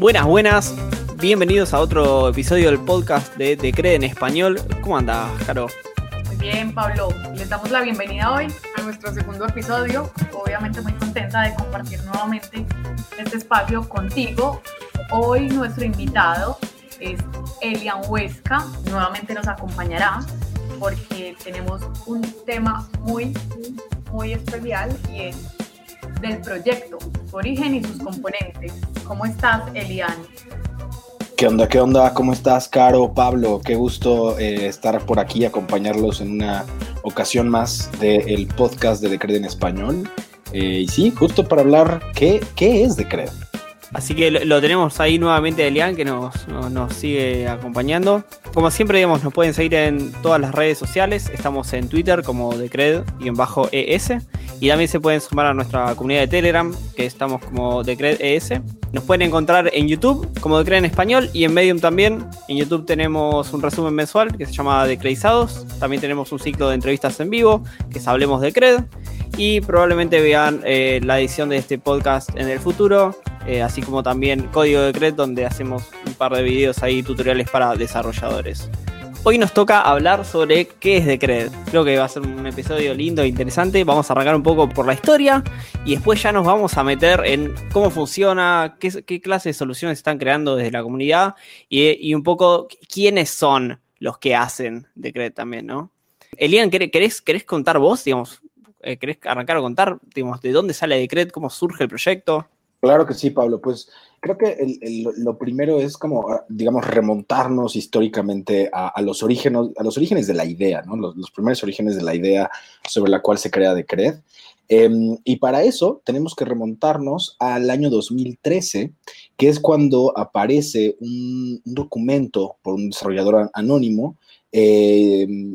Buenas, buenas. Bienvenidos a otro episodio del podcast de Decred en Español. ¿Cómo andas, Caro? Muy bien, Pablo. Les damos la bienvenida hoy a nuestro segundo episodio. Obviamente muy contenta de compartir nuevamente este espacio contigo. Hoy nuestro invitado es Elian Huesca. Nuevamente nos acompañará porque tenemos un tema muy, muy especial y es del proyecto, origen y sus componentes. ¿Cómo estás, Elian? ¿Qué onda? ¿Qué onda? ¿Cómo estás, Caro? Pablo, qué gusto eh, estar por aquí, acompañarlos en una ocasión más del podcast de Decred en Español. Eh, y sí, justo para hablar qué, qué es Decred. Así que lo, tenemos ahí nuevamente Elian que nos, nos, sigue acompañando. Como siempre, digamos, nos pueden seguir en todas las redes sociales. Estamos en Twitter como Decred y en bajo ES. Y también se pueden sumar a nuestra comunidad de Telegram, que estamos como Decred ES. Nos pueden encontrar en YouTube como Decred en español y en Medium también. En YouTube tenemos un resumen mensual que se llama Decredizados. También tenemos un ciclo de entrevistas en vivo que es Hablemos de Cred. Y probablemente vean eh, la edición de este podcast en el futuro eh, así como también Código de Cred, donde hacemos un par de videos ahí, tutoriales para desarrolladores. Hoy nos toca hablar sobre qué es Decred. Creo que va a ser un episodio lindo e interesante. Vamos a arrancar un poco por la historia y después ya nos vamos a meter en cómo funciona, qué, clase de soluciones están creando desde la comunidad y, un poco quiénes son los que hacen Decred también, ¿no? Elian, ¿querés, querés contar vos, digamos, eh, querés arrancar a contar, digamos, de dónde sale Decred, cómo surge el proyecto? Claro que sí, Pablo. Pues creo que lo primero es como, ah, digamos, remontarnos históricamente a, los, orígenes, a los orígenes de la idea, ¿no? Los, primeros orígenes de la idea sobre la cual se crea Decred. Em, y para eso tenemos que remontarnos al año 2013, que es cuando aparece un, documento por un desarrollador anónimo. Em,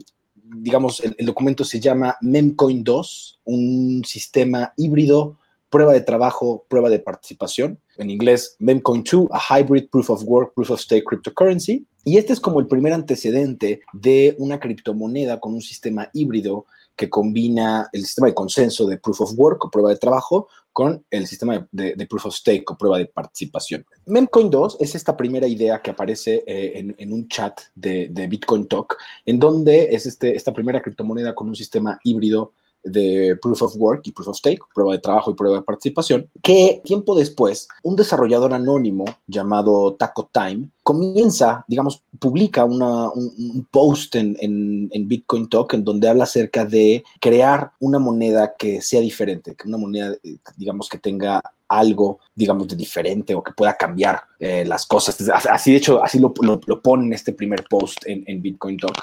digamos, el, documento se llama Memcoin 2, un sistema híbrido prueba de trabajo, prueba de participación, en inglés Memcoin 2, a hybrid proof of work, proof of stake cryptocurrency. Y este es como el primer antecedente de una criptomoneda con un sistema híbrido que combina el sistema de consenso de proof of work o prueba de trabajo con el sistema de, proof of stake o prueba de participación. Memcoin 2 es esta primera idea que aparece eh, en, un chat de, Bitcoin Talk, en donde es este, esta primera criptomoneda con un sistema híbrido de Proof of Work y Proof of Stake, prueba de trabajo y prueba de participación, que tiempo después un desarrollador anónimo llamado Taco Time comienza, digamos, publica un, post en, en, Bitcoin Talk en donde habla acerca de crear una moneda que sea diferente, que una moneda, eh, digamos, que tenga algo, digamos, de diferente o que pueda cambiar eh, las cosas. Así, de hecho, así lo, lo, pone en este primer post en, en Bitcoin Talk.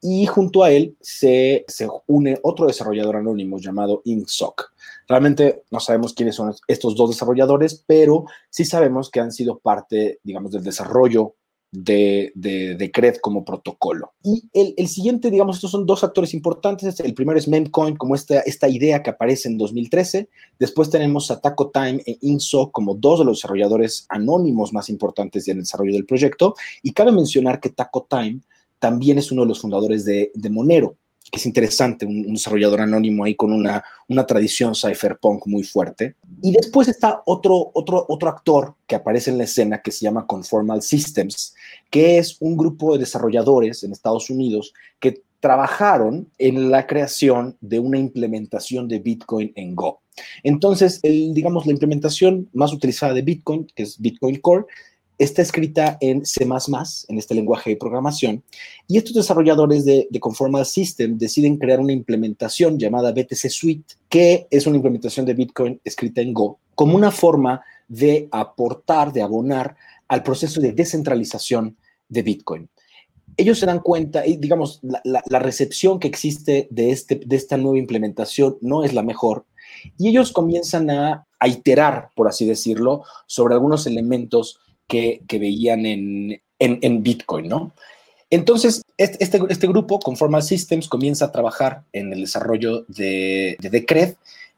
Y junto a él se, se une otro desarrollador anónimo llamado InkSock. Realmente no sabemos quiénes son estos dos desarrolladores, pero sí sabemos que han sido parte, digamos, del desarrollo de, de, CRED como protocolo. Y el, siguiente, digamos, estos son dos actores importantes. El primero es Memcoin, como esta, esta idea que aparece en 2013. Después tenemos a Taco Time e INSO como dos de los desarrolladores anónimos más importantes en el desarrollo del proyecto. Y cabe mencionar que Taco Time también es uno de los fundadores de, de Monero que es interesante, un, desarrollador anónimo ahí con una, una tradición cypherpunk muy fuerte. Y después está otro, otro, otro actor que aparece en la escena que se llama Conformal Systems, que es un grupo de desarrolladores en Estados Unidos que trabajaron en la creación de una implementación de Bitcoin en Go. Entonces, digamos, la implementación más utilizada de Bitcoin, que es Bitcoin Core, está escrita en C++, en este lenguaje de programación, y estos desarrolladores de, Conformal System deciden crear una implementación llamada BTC Suite, que es una implementación de Bitcoin escrita en Go, como una forma de aportar, de abonar al proceso de descentralización de Bitcoin. Ellos se dan cuenta, digamos, la, recepción que existe de, este, de esta nueva implementación no es la mejor, y ellos comienzan a, a iterar, por así decirlo, sobre algunos elementos que, veían en, Bitcoin, ¿no? Entonces, este, este, este, grupo, Conformal Systems, comienza a trabajar en el desarrollo de, de Decred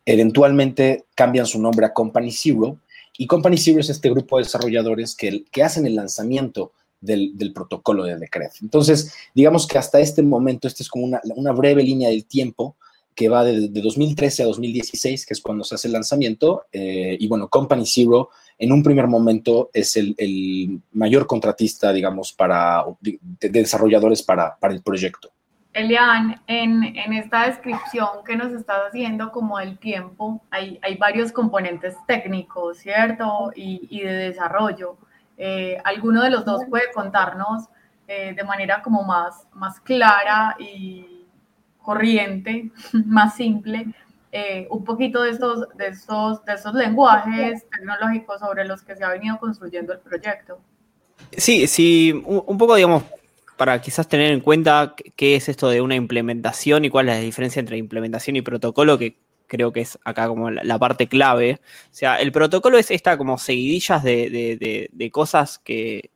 Eventualmente cambian su nombre a Company Zero y Company Zero es este grupo de desarrolladores que, que hacen el lanzamiento del, protocolo de Decred. Entonces, digamos que hasta este momento, esta es como una, breve línea del tiempo que va de, 2013 a 2016, que es cuando se hace el lanzamiento. Eh, y bueno, Company Zero en un primer momento es el, mayor contratista, digamos, para, de, desarrolladores para, para el proyecto. Elian, en, en, esta descripción que nos estás haciendo como del tiempo, hay, hay varios componentes técnicos, ¿cierto? Y, y de desarrollo. Eh, ¿Alguno de los dos puede contarnos eh, de manera como más, más clara y corriente, más simple, eh, un poquito de estos, de, estos, de estos lenguajes tecnológicos sobre los que se ha venido construyendo el proyecto? Sí, sí, un poco, digamos, para quizás tener en cuenta qué es esto de una implementación y cuál es la diferencia entre implementación y protocolo, que creo que es acá como la, parte clave. O sea, el protocolo es esta como seguidillas de, cosas que,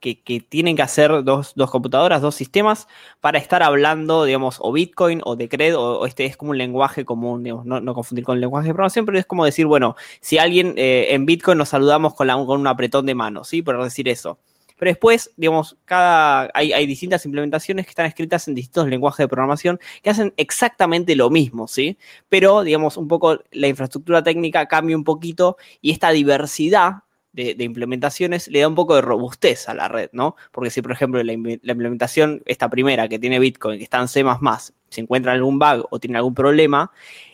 que, tienen que hacer dos, computadoras, dos sistemas, para estar hablando, digamos, o Bitcoin o Decred, o, este es como un lenguaje común, digamos, no, confundir con lenguaje de programación, pero es como decir, bueno, si alguien eh, en Bitcoin nos saludamos con, con un apretón de mano, ¿sí? Por decir eso. Pero después, digamos, cada, hay, distintas implementaciones que están escritas en distintos lenguajes de programación que hacen exactamente lo mismo, ¿sí? Pero, digamos, un poco la infraestructura técnica cambia un poquito y esta diversidad de, implementaciones le da un poco de robustez a la red, ¿no? Porque si, por ejemplo, la, implementación, esta primera que tiene Bitcoin, que está en C++, se encuentra algún bug o tiene algún problema,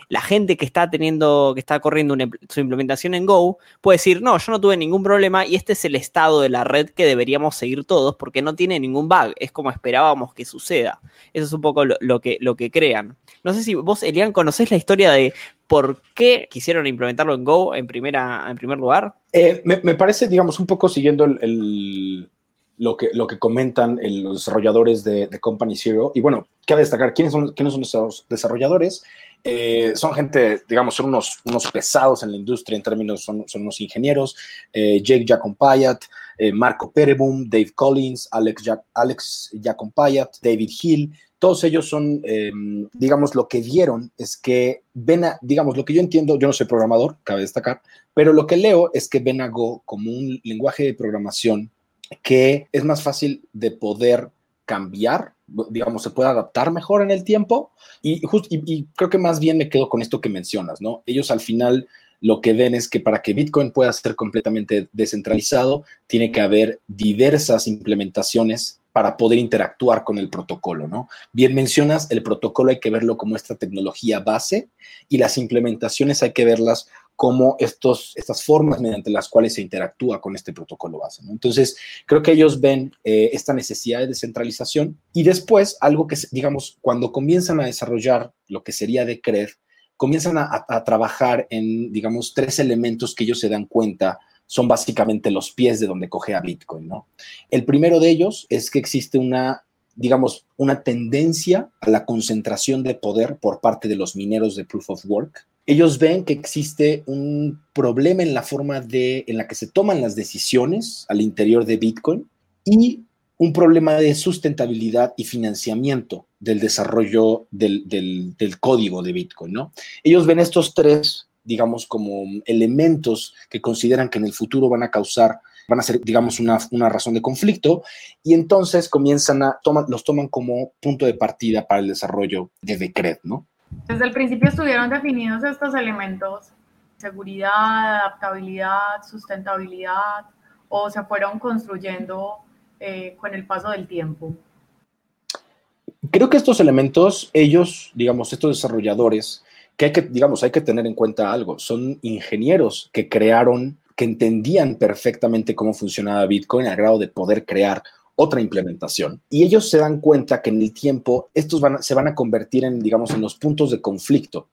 la gente que está teniendo, que está corriendo su implementación en Go, puede decir, no, yo no tuve ningún problema y este es el estado de la red que deberíamos seguir todos porque no tiene ningún bug, es como esperábamos que suceda. Eso es un poco lo, que, lo que crean. No sé si vos, Elian, conocés la historia de por qué quisieron implementarlo en Go en, primera, en primer lugar. Eh, me, parece, digamos, un poco siguiendo lo, que, lo que comentan los desarrolladores de, Company Zero. Y bueno, cabe destacar quiénes son, quiénes son los desarrolladores. Eh, son gente, digamos, son unos, unos pesados en la industria en términos, son, son unos ingenieros, eh, Jake Jacompayat, eh, Marco Perebum, Dave Collins, Alex, Jack, Alex Jacompayat, David Hill, todos ellos son, em, digamos, lo que vieron es que ven a, digamos, lo que yo entiendo, yo no soy programador, cabe destacar, pero lo que leo es que ven a Go como un lenguaje de programación que es más fácil de poder cambiar, digamos, se puede adaptar mejor en el tiempo. Y, creo que más bien me quedo con esto que mencionas, ¿no? Ellos al final lo que ven es que para que Bitcoin pueda ser completamente descentralizado, tiene que haber diversas implementaciones para poder interactuar con el protocolo, ¿no? Bien mencionas, el protocolo hay que verlo como esta tecnología base y las implementaciones hay que verlas como estos, estas formas mediante las cuales se interactúa con este protocolo base. Entonces, creo que ellos ven eh, esta necesidad de descentralización y después algo que, digamos, cuando comienzan a desarrollar lo que sería de CRED, comienzan a, a trabajar en, digamos, tres elementos que ellos se dan cuenta son básicamente los pies de donde coge a Bitcoin, ¿no? El primero de ellos es que existe una, digamos, una tendencia a la concentración de poder por parte de los mineros de Proof of Work, ellos ven que existe un problema en la forma de, en la que se toman las decisiones al interior de Bitcoin y un problema de sustentabilidad y financiamiento del desarrollo del, código de Bitcoin, ¿no? Ellos ven estos tres, digamos, como elementos que consideran que en el futuro van a causar, van a ser, digamos, una, una razón de conflicto, y entonces comienzan a, toman, los toman como punto de partida para el desarrollo de Decred, ¿no? Desde el principio estuvieron definidos estos elementos, seguridad, adaptabilidad, sustentabilidad, o se fueron construyendo eh, con el paso del tiempo. Creo que estos elementos, ellos, digamos, estos desarrolladores, que hay que, digamos, hay que tener en cuenta algo, son ingenieros que crearon, que entendían perfectamente cómo funcionaba Bitcoin al grado de poder crear otra implementación. Y ellos se dan cuenta que en el tiempo estos se van a convertir en, digamos, en los puntos de conflicto.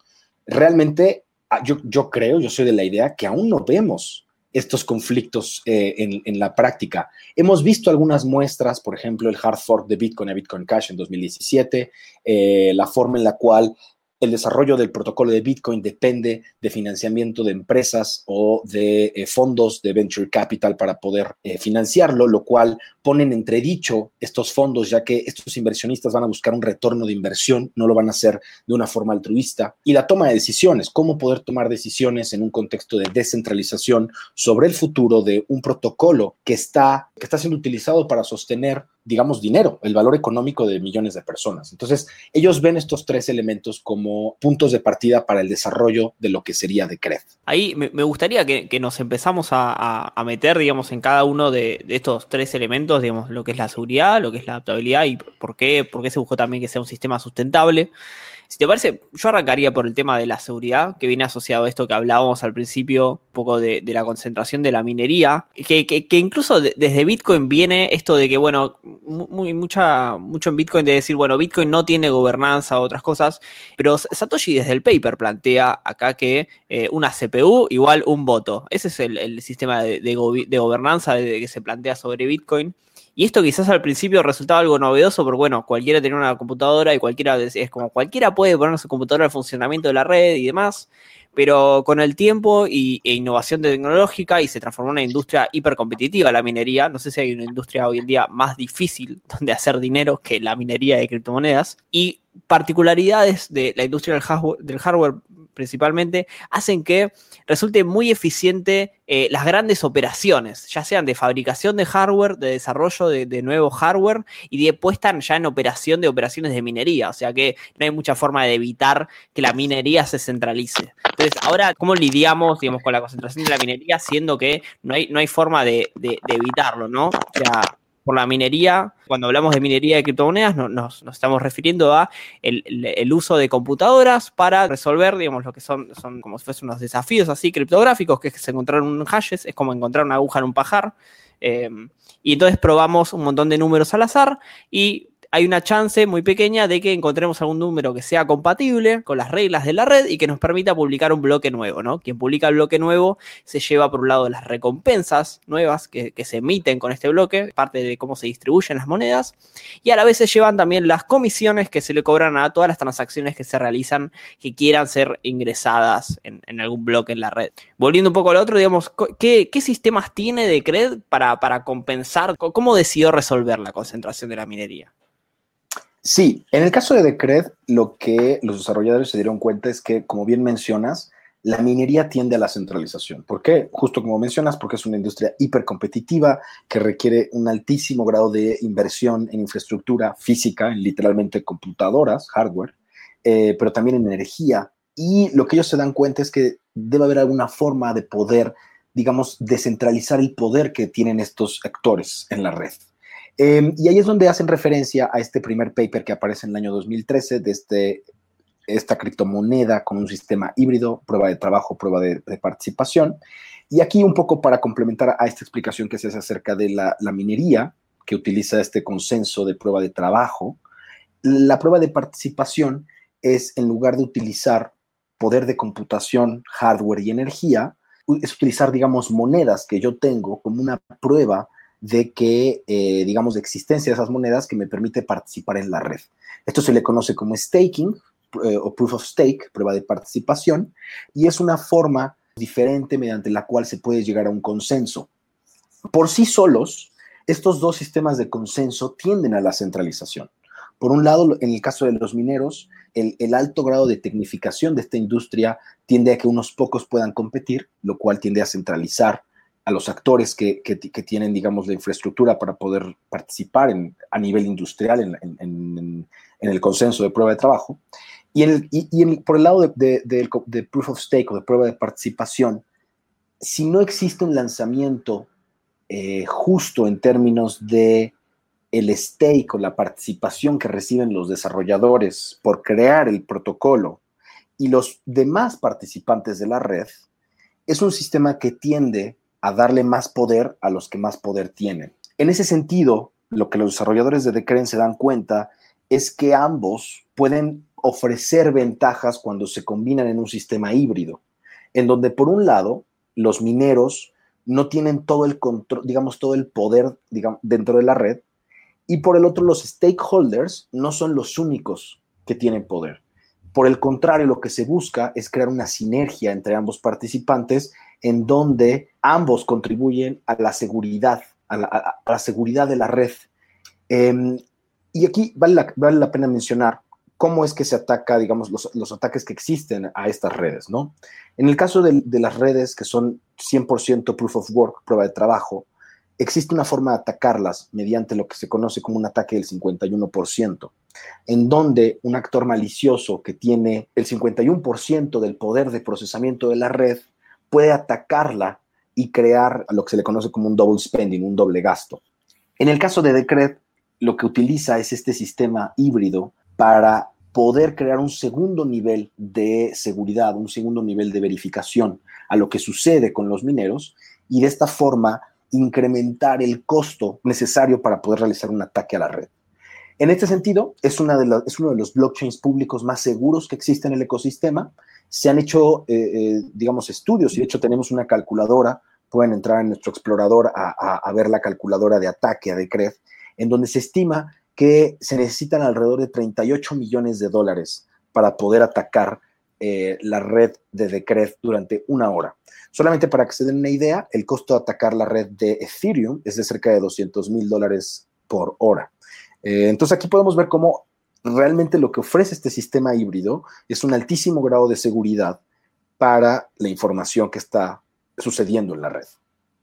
Realmente, ah, yo, yo creo, yo soy de la idea que aún no vemos estos conflictos eh, en, la práctica. Hemos visto algunas muestras, por ejemplo, el hard fork de Bitcoin a Bitcoin Cash en 2017, eh, la forma en la cual el desarrollo del protocolo de Bitcoin depende de financiamiento de empresas o de eh, fondos de venture capital para poder eh, financiarlo, lo cual ponen entredicho estos fondos, ya que estos inversionistas van a buscar un retorno de inversión, no lo van a hacer de una forma altruista. Y la toma de decisiones, cómo poder tomar decisiones en un contexto de descentralización sobre el futuro de un protocolo que está, que está siendo utilizado para sostener digamos, dinero, el valor económico de millones de personas. Entonces, ellos ven estos tres elementos como puntos de partida para el desarrollo de lo que sería Decred. Ahí me, gustaría que, nos empezamos a, meter, digamos, en cada uno de, estos tres elementos, digamos, lo que es la seguridad, lo que es la adaptabilidad y por qué, por qué se buscó también que sea un sistema sustentable. Si te parece, yo arrancaría por el tema de la seguridad, que viene asociado a esto que hablábamos al principio, un poco de, la concentración de la minería, que, incluso desde Bitcoin viene esto de que, bueno, mucha, mucho en Bitcoin de decir, bueno, Bitcoin no tiene gobernanza o otras cosas, pero Satoshi desde el paper plantea acá que eh, una CPU igual un voto. Ese es el, sistema de gobernanza que se plantea sobre Bitcoin. Y esto quizás al principio resultaba algo novedoso, porque bueno, cualquiera tiene una computadora y cualquiera es como cualquiera puede poner su computadora al funcionamiento de la red y demás, pero con el tiempo y, e innovación tecnológica y se transformó en una industria hipercompetitiva la minería. No sé si hay una industria hoy en día más difícil donde hacer dinero que la minería de criptomonedas. Y particularidades de la industria del hardware principalmente, hacen que resulte muy eficiente eh, las grandes operaciones, ya sean de fabricación de hardware, de desarrollo de, nuevo hardware y de puesta ya en operación de operaciones de minería. O sea que no hay mucha forma de evitar que la minería se centralice. Entonces, ahora, ¿cómo lidiamos, digamos, con la concentración de la minería, siendo que no hay, no hay forma de, de evitarlo, ¿no? O sea, por la minería, cuando hablamos de minería de criptomonedas, nos, estamos refiriendo a el, uso de computadoras para resolver, digamos, lo que son, son como si fuesen unos desafíos así criptográficos, que es que se encontraron un hashes, es como encontrar una aguja en un pajar. Eh, y entonces probamos un montón de números al azar y hay una chance muy pequeña de que encontremos algún número que sea compatible con las reglas de la red y que nos permita publicar un bloque nuevo, ¿no? Quien publica el bloque nuevo se lleva por un lado las recompensas nuevas que, se emiten con este bloque, parte de cómo se distribuyen las monedas, y a la vez se llevan también las comisiones que se le cobran a todas las transacciones que se realizan que quieran ser ingresadas en, algún bloque en la red. Volviendo un poco al otro, digamos, ¿qué, sistemas tiene de CRED para, para compensar? ¿Cómo decidió resolver la concentración de la minería? Sí, en el caso de Decred, lo que los desarrolladores se dieron cuenta es que, como bien mencionas, la minería tiende a la centralización. ¿Por qué? Justo como mencionas, porque es una industria hipercompetitiva que requiere un altísimo grado de inversión en infraestructura física, en literalmente computadoras, hardware, eh, pero también en energía. Y lo que ellos se dan cuenta es que debe haber alguna forma de poder, digamos, descentralizar el poder que tienen estos actores en la red. Em, y ahí es donde hacen referencia a este primer paper que aparece en el año 2013 de este, esta criptomoneda con un sistema híbrido, prueba de trabajo, prueba de, participación. Y aquí un poco para complementar a esta explicación que se hace acerca de la, minería, que utiliza este consenso de prueba de trabajo, la prueba de participación es en lugar de utilizar poder de computación, hardware y energía, es utilizar, digamos, monedas que yo tengo como una prueba de que, eh, digamos, de existencia de esas monedas que me permite participar en la red. Esto se le conoce como staking eh, o proof of stake, prueba de participación, y es una forma diferente mediante la cual se puede llegar a un consenso. Por sí solos, estos dos sistemas de consenso tienden a la centralización. Por un lado, en el caso de los mineros, el, el, alto grado de tecnificación de esta industria tiende a que unos pocos puedan competir, lo cual tiende a centralizar a los actores que, tienen, digamos, la infraestructura para poder participar en, a nivel industrial en, el consenso de prueba de trabajo. Y, en y, por el lado de, de, proof of stake o de prueba de participación, si no existe un lanzamiento eh, justo en términos de el stake o la participación que reciben los desarrolladores por crear el protocolo y los demás participantes de la red, es un sistema que tiende a darle más poder a los que más poder tienen. En ese sentido, lo que los desarrolladores de Decred se dan cuenta es que ambos pueden ofrecer ventajas cuando se combinan en un sistema híbrido, en donde por un lado los mineros no tienen todo el control, digamos, todo el poder dentro de la red, y por el otro los stakeholders no son los únicos que tienen poder. Por el contrario, lo que se busca es crear una sinergia entre ambos participantes en donde ambos contribuyen a la seguridad, a la, seguridad de la red. Em, y aquí vale la, vale la, pena mencionar cómo es que se ataca, digamos, los, ataques que existen a estas redes, ¿no? En el caso de, de las redes que son 100% proof of work, prueba de trabajo, existe una forma de atacarlas mediante lo que se conoce como un ataque del 51%, en donde un actor malicioso que tiene el 51% del poder de procesamiento de la red puede atacarla y crear lo que se le conoce como un double spending, un doble gasto. En el caso de Decred, lo que utiliza es este sistema híbrido para poder crear un segundo nivel de seguridad, un segundo nivel de verificación a lo que sucede con los mineros y de esta forma incrementar el costo necesario para poder realizar un ataque a la red. En este sentido, es, uno de los blockchains públicos más seguros que existe en el ecosistema. Se han hecho, eh, eh, digamos, estudios y de hecho tenemos una calculadora. Pueden entrar en nuestro explorador a, ver la calculadora de ataque a Decred, en donde se estima que se necesitan alrededor de 38 millones de dólares para poder atacar eh, la red de Decred durante una hora. Solamente para que se den una idea, el costo de atacar la red de Ethereum es de cerca de 200 mil dólares por hora. Entonces aquí podemos ver cómo realmente lo que ofrece este sistema híbrido es un altísimo grado de seguridad para la información que está sucediendo en la red.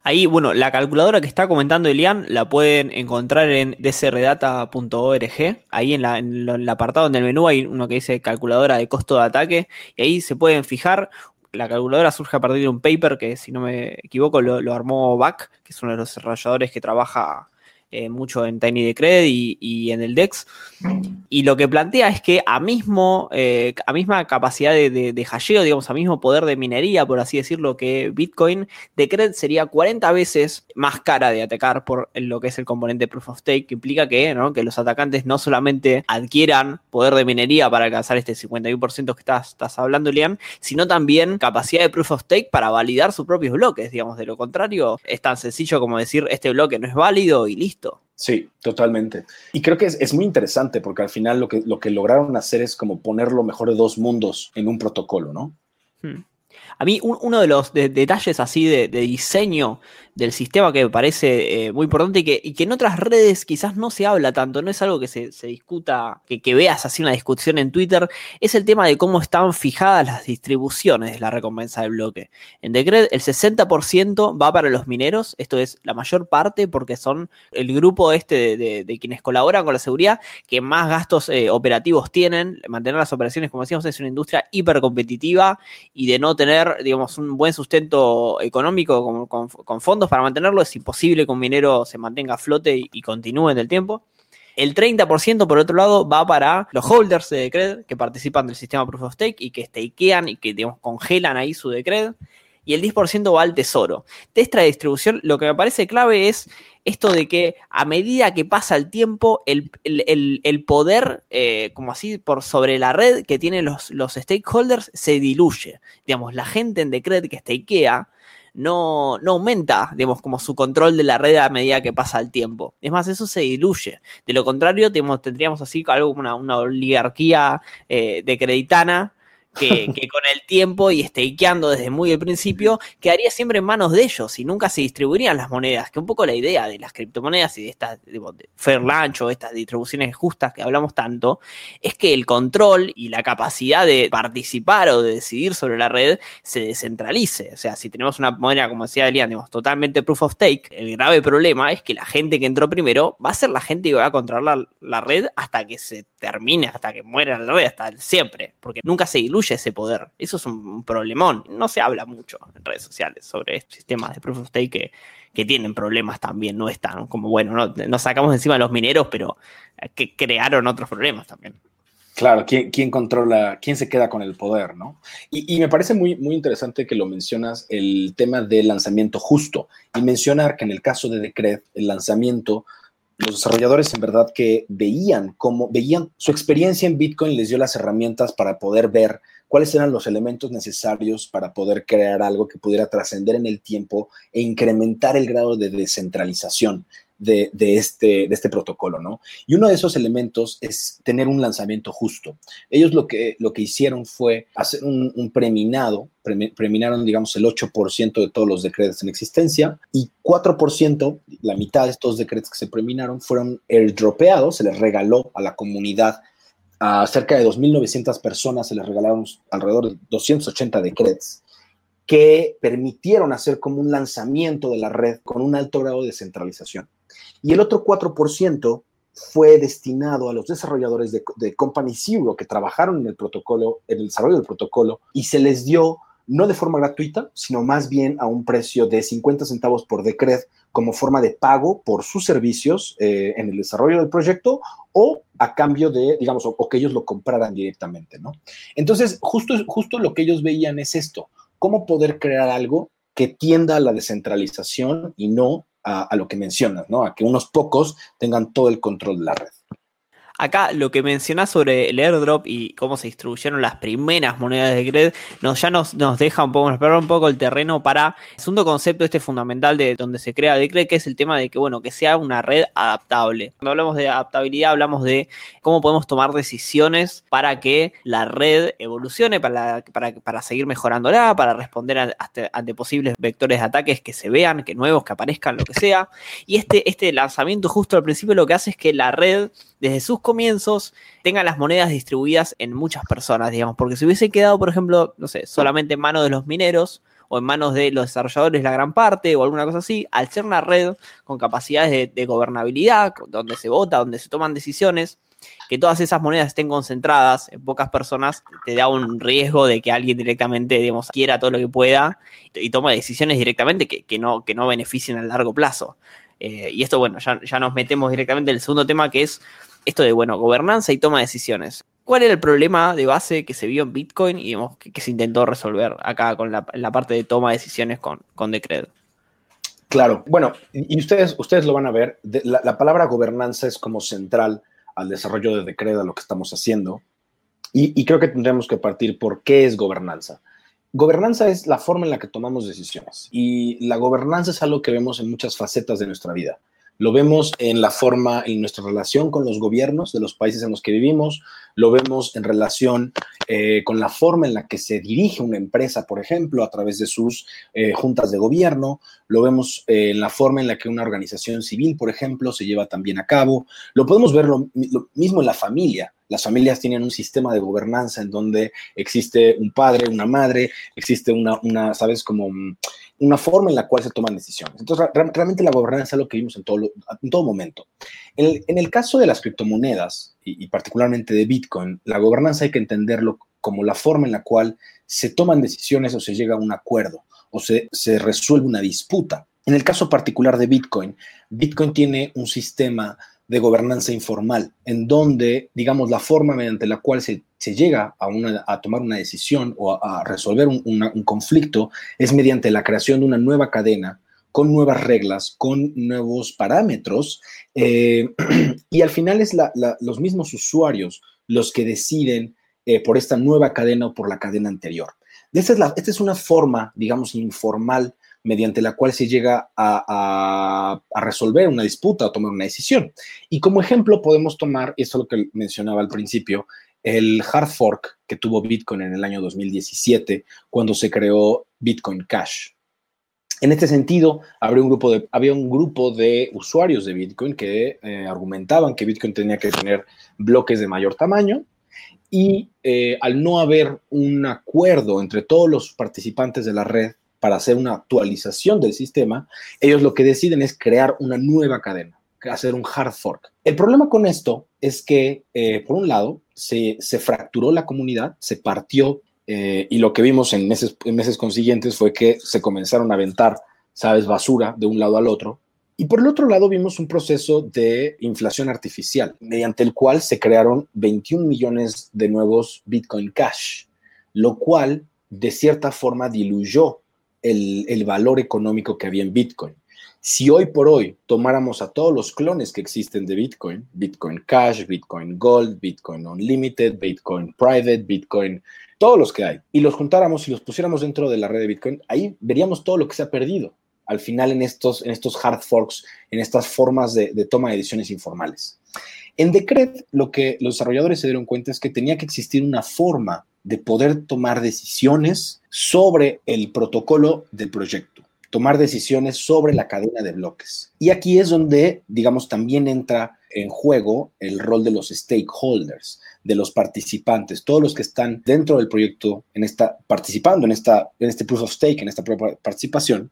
Ahí, bueno, la calculadora que está comentando Elian la pueden encontrar en dcrdata.org. Ahí en, en, el apartado en el menú hay uno que dice calculadora de costo de ataque. Y ahí se pueden fijar la calculadora surge a partir de un paper que, si no me equivoco, lo, armó Back, que es uno de los desarrolladores que trabaja eh, mucho en Tiny Decred y, y, en el DEX. Y lo que plantea es que a, mismo, eh, a misma capacidad de, de, hasheo, digamos, a mismo poder de minería, por así decirlo, que Bitcoin, Decred sería 40 veces más cara de atacar por lo que es el componente Proof of Stake, que implica que, ¿no? que los atacantes no solamente adquieran poder de minería para alcanzar este 51% que estás, estás hablando, Liam, sino también capacidad de Proof of Stake para validar sus propios bloques, digamos, de lo contrario, es tan sencillo como decir este bloque no es válido y listo Sí, totalmente. Y creo que es, muy interesante porque al final lo que, lo que lograron hacer es como poner lo mejor de dos mundos en un protocolo, ¿no? Hmm. A mí uno de los detalles así de, diseño del sistema que me parece eh, muy importante y que, que, en otras redes quizás no se habla tanto, no es algo que se, discuta, que, que, veas así una discusión en Twitter, es el tema de cómo están fijadas las distribuciones de la recompensa del bloque. En Decred el 60% va para los mineros, esto es la mayor parte porque son el grupo este de, quienes colaboran con la seguridad que más gastos eh, operativos tienen, mantener las operaciones, como decíamos, es una industria hiper competitiva y de no tener, digamos, un buen sustento económico con fondos para mantenerlo, es imposible que un minero se mantenga a flote y, continúe en el tiempo. El 30%, por otro lado, va para los holders de Decred que participan del sistema Proof of Stake y que stakean y que, digamos, congelan ahí su Decred. Y el 10% va al tesoro. De esta distribución, lo que me parece clave es esto de que a medida que pasa el tiempo, el, poder, eh, como así, por sobre la red que tienen los, los stakeholders se diluye. Digamos, la gente en Decred que stakea no, no aumenta, digamos, como su control de la red a medida que pasa el tiempo. Es más, eso se diluye. De lo contrario, tendríamos así algo una, oligarquía eh, de que, con el tiempo y stakeando desde muy el principio, quedaría siempre en manos de ellos y nunca se distribuirían las monedas, que un poco la idea de las criptomonedas y de estas fair lunch o estas distribuciones justas que hablamos tanto, es que el control y la capacidad de participar o de decidir sobre la red se descentralice. O sea, si tenemos una moneda, como decía Elian, totalmente proof of stake, el grave problema es que la gente que entró primero va a ser la gente que va a controlar la, red hasta que se termine, hasta que muera la red, hasta siempre, porque nunca se diluye ese poder. Eso es un problemón. No se habla mucho en redes sociales sobre estos sistemas de proof of stake que, que tienen problemas también. No están como, bueno, no, nos sacamos encima de los mineros, pero eh, que crearon otros problemas también. Claro, ¿quién, quién, controla, quién se queda con el poder, ¿no? Y, y, me parece muy, muy interesante que lo mencionas, el tema del lanzamiento justo, y mencionar que en el caso de Decred, el lanzamiento los desarrolladores en verdad que veían cómo, veían su experiencia en Bitcoin les dio las herramientas para poder ver cuáles eran los elementos necesarios para poder crear algo que pudiera trascender en el tiempo e incrementar el grado de descentralización de, este, de este protocolo, ¿no? Y uno de esos elementos es tener un lanzamiento justo. Ellos lo que, lo que hicieron fue hacer un, preminado, preminaron, digamos, el 8% de todos los decretos en existencia y 4%, la mitad de estos decretos que se preminaron, fueron airdropeados, se les regaló a la comunidad a cerca de 2.900 personas se les regalaron alrededor de 280 decretos que permitieron hacer como un lanzamiento de la red con un alto grado de centralización. Y el otro 4% fue destinado a los desarrolladores de, Company Zero que trabajaron en el protocolo, en el desarrollo del protocolo, y se les dio no de forma gratuita, sino más bien a un precio de 50 centavos por decret como forma de pago por sus servicios eh, en el desarrollo del proyecto o a cambio de, digamos, o, que ellos lo compraran directamente, ¿no? Entonces, justo, justo lo que ellos veían es esto, cómo poder crear algo que tienda a la descentralización y no a, lo que mencionas, ¿no? A que unos pocos tengan todo el control de la red. Acá lo que mencionás sobre el airdrop y cómo se distribuyeron las primeras monedas de Cred, nos, ya nos, nos deja un poco, nos un poco el terreno para el segundo concepto este fundamental de donde se crea Decred, que es el tema de que, bueno, que sea una red adaptable. Cuando hablamos de adaptabilidad, hablamos de cómo podemos tomar decisiones para que la red evolucione, para, para, para seguir mejorándola, para responder ante posibles vectores de ataques que se vean, que nuevos, que aparezcan, lo que sea. Y este, este lanzamiento justo al principio lo que hace es que la red desde sus comienzos tenga las monedas distribuidas en muchas personas, digamos, porque si hubiese quedado, por ejemplo, no sé, solamente en manos de los mineros o en manos de los desarrolladores la gran parte o alguna cosa así, al ser una red con capacidades de, gobernabilidad, donde se vota, donde se toman decisiones, que todas esas monedas estén concentradas en pocas personas, te da un riesgo de que alguien directamente, digamos, quiera todo lo que pueda y tome decisiones directamente que, no, que no beneficien a largo plazo. Eh, y esto, bueno, ya, ya, nos metemos directamente en el segundo tema que es esto de, bueno, gobernanza y toma de decisiones. ¿Cuál era el problema de base que se vio en Bitcoin y que, se intentó resolver acá con la, parte de toma de decisiones con, con Decred? Claro, bueno, y ustedes, ustedes lo van a ver, la, palabra gobernanza es como central al desarrollo de Decred, a lo que estamos haciendo, y creo que tendremos que partir por qué es gobernanza. Gobernanza es la forma en la que tomamos decisiones y la gobernanza es algo que vemos en muchas facetas de nuestra vida. Lo vemos en la forma, en nuestra relación con los gobiernos de los países en los que vivimos, lo vemos en relación eh, con la forma en la que se dirige una empresa, por ejemplo, a través de sus eh, juntas de gobierno, lo vemos eh, en la forma en la que una organización civil, por ejemplo, se lleva también a cabo, lo podemos ver lo mismo en la familia. Las familias tienen un sistema de gobernanza en donde existe un padre, una madre, existe una, una ¿sabes? Como una forma en la cual se toman decisiones. Entonces, realmente la gobernanza es lo que vimos en todo, en todo momento. En el, caso de las criptomonedas, y, particularmente de Bitcoin, la gobernanza hay que entenderlo como la forma en la cual se toman decisiones o se llega a un acuerdo o se resuelve una disputa. En el caso particular de Bitcoin, Bitcoin tiene un sistema de gobernanza informal, en donde, digamos, la forma mediante la cual se, llega a, una, a, tomar una decisión o a, resolver un, conflicto es mediante la creación de una nueva cadena con nuevas reglas, con nuevos parámetros, eh, y al final es los mismos usuarios los que deciden eh, por esta nueva cadena o por la cadena anterior. Esta es, esta es una forma, digamos, informal mediante la cual se llega a, resolver una disputa o tomar una decisión. Y como ejemplo podemos tomar, y esto es lo que mencionaba al principio, el hard fork que tuvo Bitcoin en el año 2017, cuando se creó Bitcoin Cash. En este sentido, había un grupo de, había un grupo de usuarios de Bitcoin que eh, argumentaban que Bitcoin tenía que tener bloques de mayor tamaño y eh, al no haber un acuerdo entre todos los participantes de la red para hacer una actualización del sistema, ellos lo que deciden es crear una nueva cadena, hacer un hard fork. El problema con esto es que, eh, por un lado, se, fracturó la comunidad, se partió eh, y lo que vimos en meses, en meses consiguientes fue que se comenzaron a aventar, sabes, basura de un lado al otro. Y por el otro lado vimos un proceso de inflación artificial, mediante el cual se crearon 21 millones de nuevos Bitcoin Cash, lo cual de cierta forma diluyó el, valor económico que había en Bitcoin. Si hoy por hoy tomáramos a todos los clones que existen de Bitcoin, Bitcoin Cash, Bitcoin Gold, Bitcoin Unlimited, Bitcoin Private, Bitcoin, todos los que hay, y los juntáramos y los pusiéramos dentro de la red de Bitcoin, ahí veríamos todo lo que se ha perdido. al final en estos, en estos hard forks, en estas formas de, toma de decisiones informales. En Decret, lo que los desarrolladores se dieron cuenta es que tenía que existir una forma de poder tomar decisiones sobre el protocolo del proyecto, tomar decisiones sobre la cadena de bloques. Y aquí es donde, digamos, también entra en juego el rol de los stakeholders, de los participantes, todos los que están dentro del proyecto, en esta, participando en, esta, en este proof of stake, en esta participación,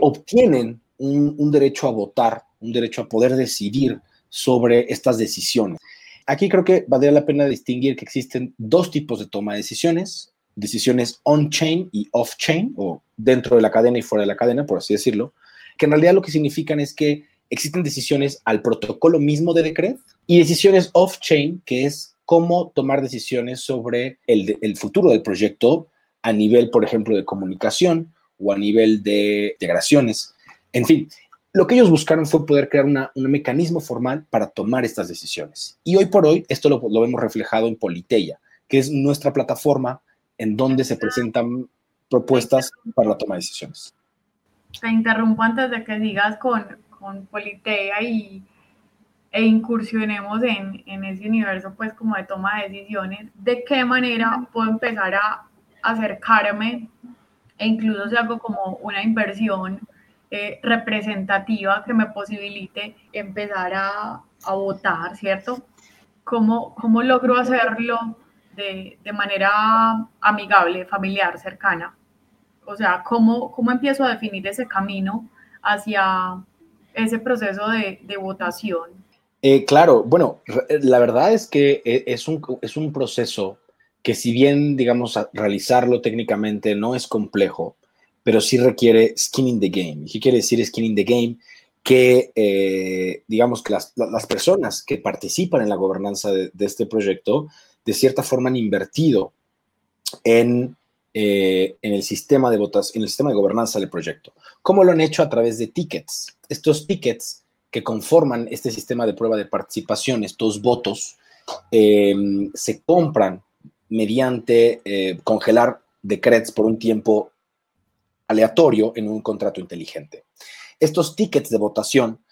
obtienen un, un derecho a votar, un derecho a poder decidir sobre estas decisiones. Aquí creo que valdría la pena distinguir que existen dos tipos de toma de decisiones, decisiones on-chain y off-chain, o dentro de la cadena y fuera de la cadena, por así decirlo, que en realidad lo que significan es que existen decisiones al protocolo mismo de Decred y decisiones off-chain, que es cómo tomar decisiones sobre el, el, futuro del proyecto a nivel, por ejemplo, de comunicación o a nivel de integraciones. En fin, lo que ellos buscaron fue poder crear un mecanismo formal para tomar estas decisiones. Y hoy por hoy esto lo, lo vemos reflejado en Politeia, que es nuestra plataforma en donde se presentan propuestas para la toma de decisiones. Te interrumpo antes de que sigas con, con y, e incursionemos en, en, ese universo pues como de toma de decisiones, ¿de qué manera puedo empezar a acercarme e incluso si hago como una inversión eh, representativa que me posibilite empezar a, a votar, ¿cierto? ¿Cómo, ¿Cómo, logro hacerlo de, de, manera amigable, familiar, cercana? O sea, ¿cómo, ¿cómo empiezo a definir ese camino hacia ese proceso de, de votación? Eh, claro, bueno, la verdad es que e, es un, es un proceso que si bien, digamos, realizarlo técnicamente no es complejo, pero sí requiere skin in the game. qué quiere decir skin in the game? Que, eh, digamos, que las, las, personas que participan en la gobernanza de, de, este proyecto, de cierta forma han invertido en eh, en el sistema de votación, en el sistema de gobernanza del proyecto. ¿Cómo lo han hecho? A través de tickets. Estos tickets que conforman este sistema de prueba de participación, estos votos, eh, se compran mediante eh, congelar decrets por un tiempo aleatorio en un contrato inteligente. Estos tickets de votación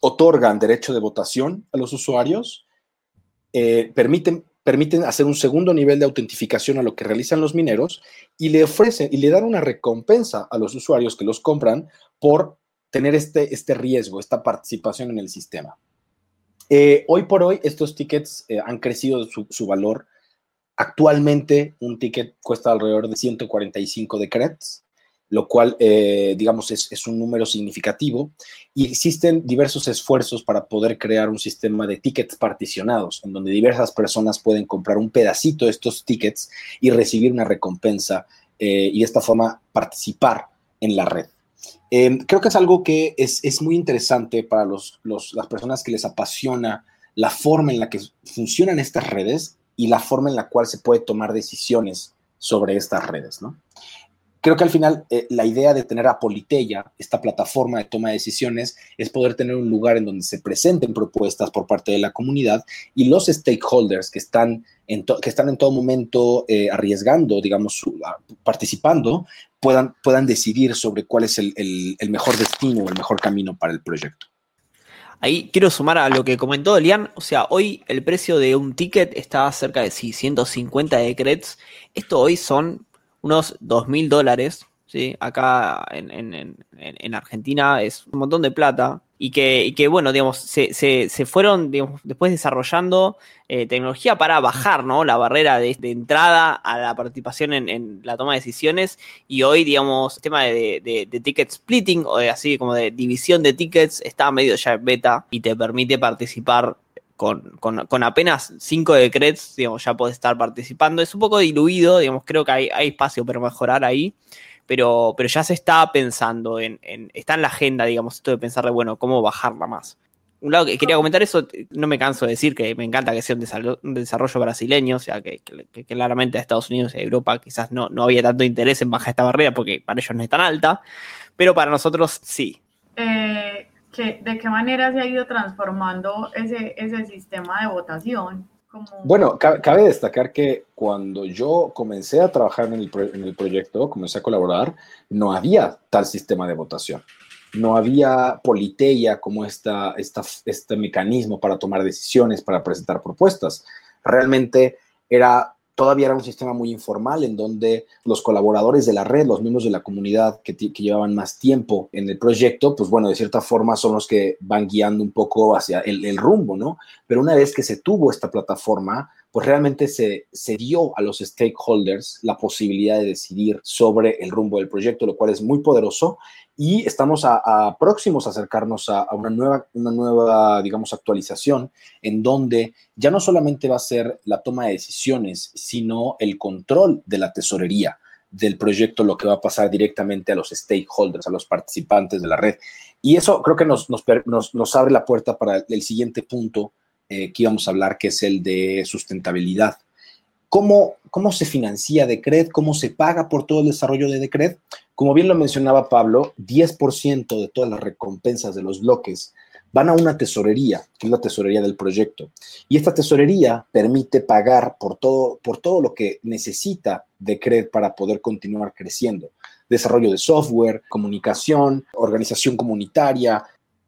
otorgan derecho de votación a los usuarios, permiten permiten hacer un segundo nivel de autentificación a lo que realizan los mineros y le ofrecen y le dan una recompensa a los usuarios que los compran por tener este, este riesgo, esta participación en el sistema. Eh, hoy por hoy estos tickets eh, han crecido su, su, valor. Actualmente un ticket cuesta alrededor de 145 decrets lo cual, eh, digamos, es, un número significativo. Y existen diversos esfuerzos para poder crear un sistema de tickets particionados, en donde diversas personas pueden comprar un pedacito de estos tickets y recibir una recompensa eh, y de esta forma participar en la red. Em, creo que es algo que es, muy interesante para las personas que les apasiona la forma en la que funcionan estas redes y la forma en la cual se puede tomar decisiones sobre estas redes, ¿no? Creo que al final eh, la idea de tener a Politeia, esta plataforma de toma de decisiones, es poder tener un lugar en donde se presenten propuestas por parte de la comunidad y los stakeholders que están en, que están en todo momento eh, arriesgando, digamos, participando, puedan, puedan decidir sobre cuál es el, el, mejor destino o el mejor camino para el proyecto. Ahí quiero sumar a lo que comentó Elian, o sea, hoy el precio de un ticket está cerca de 150 decrets. Esto hoy son unos dos mil dólares, ¿sí? Acá en, Argentina es un montón de plata. Y que, que bueno, digamos, se, se, fueron después desarrollando eh, tecnología para bajar ¿no? la barrera de, entrada a la participación en, la toma de decisiones. Y hoy, digamos, el tema de, de, ticket splitting o de así como de división de tickets está medio ya en beta y te permite participar con, apenas cinco decrets, digamos, ya puedes estar participando. Es un poco diluido, digamos, creo que hay, espacio para mejorar ahí, pero, pero ya se está pensando en, está en la agenda, digamos, esto de pensar de, bueno, cómo bajarla más. Un lado que quería comentar eso, no me canso de decir que me encanta que sea un desarrollo, brasileño, o sea, que, claramente a Estados Unidos y Europa quizás no, no había tanto interés en bajar esta barrera porque para ellos no es tan alta, pero para nosotros sí. Eh, ¿de qué manera se ha ido transformando ese, ese sistema de votación? Bueno, cabe destacar que cuando yo comencé a trabajar en el, en el, proyecto, comencé a colaborar, no había tal sistema de votación. No había politeia como esta, esta, este mecanismo para tomar decisiones, para presentar propuestas. Realmente era todavía era un sistema muy informal en donde los colaboradores de la red, los miembros de la comunidad que, llevaban más tiempo en el proyecto, pues bueno, de cierta forma son los que van guiando un poco hacia el, rumbo, ¿no? Pero una vez que se tuvo esta plataforma, pues realmente se, se dio a los stakeholders la posibilidad de decidir sobre el rumbo del proyecto, lo cual es muy poderoso y estamos próximos a acercarnos a, una, nueva, una nueva, digamos, actualización en donde ya no solamente va a ser la toma de decisiones, sino el control de la tesorería del proyecto, lo que va a pasar directamente a los stakeholders, a los participantes de la red. Y eso creo que nos, nos, nos, abre la puerta para el siguiente punto eh, que íbamos a hablar, que es el de sustentabilidad. ¿Cómo, ¿Cómo se financia Decred? ¿Cómo se paga por todo el desarrollo de Decred? Como bien lo mencionaba Pablo, 10% de todas las recompensas de los bloques van a una tesorería, que es la tesorería del proyecto. Y esta tesorería permite pagar por todo, por todo lo que necesita Decred para poder continuar creciendo. Desarrollo de software, comunicación, organización comunitaria,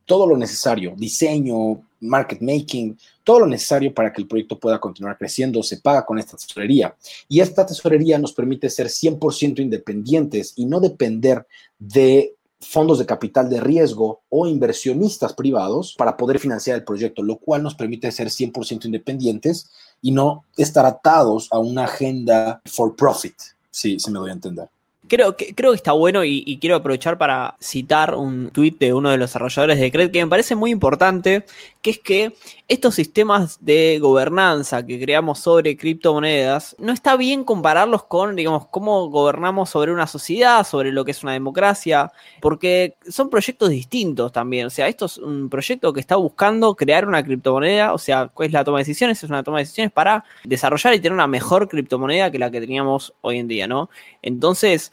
todo lo necesario, diseño, market making, todo lo necesario para que el proyecto pueda continuar creciendo, se paga con esta tesorería. Y esta tesorería nos permite ser 100% independientes y no depender de fondos de capital de riesgo o inversionistas privados para poder financiar el proyecto, lo cual nos permite ser 100% independientes y no estar atados a una agenda for profit, si, si me doy a entender. Creo que, creo que está bueno y, quiero aprovechar para citar un tuit de uno de los desarrolladores de Cred que me parece muy importante, que es que estos sistemas de gobernanza que creamos sobre criptomonedas, no está bien compararlos con, digamos, cómo gobernamos sobre una sociedad, sobre lo que es una democracia, porque son proyectos distintos también. O sea, esto es un proyecto que está buscando crear una criptomoneda, o sea, ¿cuál es la toma de decisiones? Es una toma de decisiones para desarrollar y tener una mejor criptomoneda que la que teníamos hoy en día, ¿no? Entonces,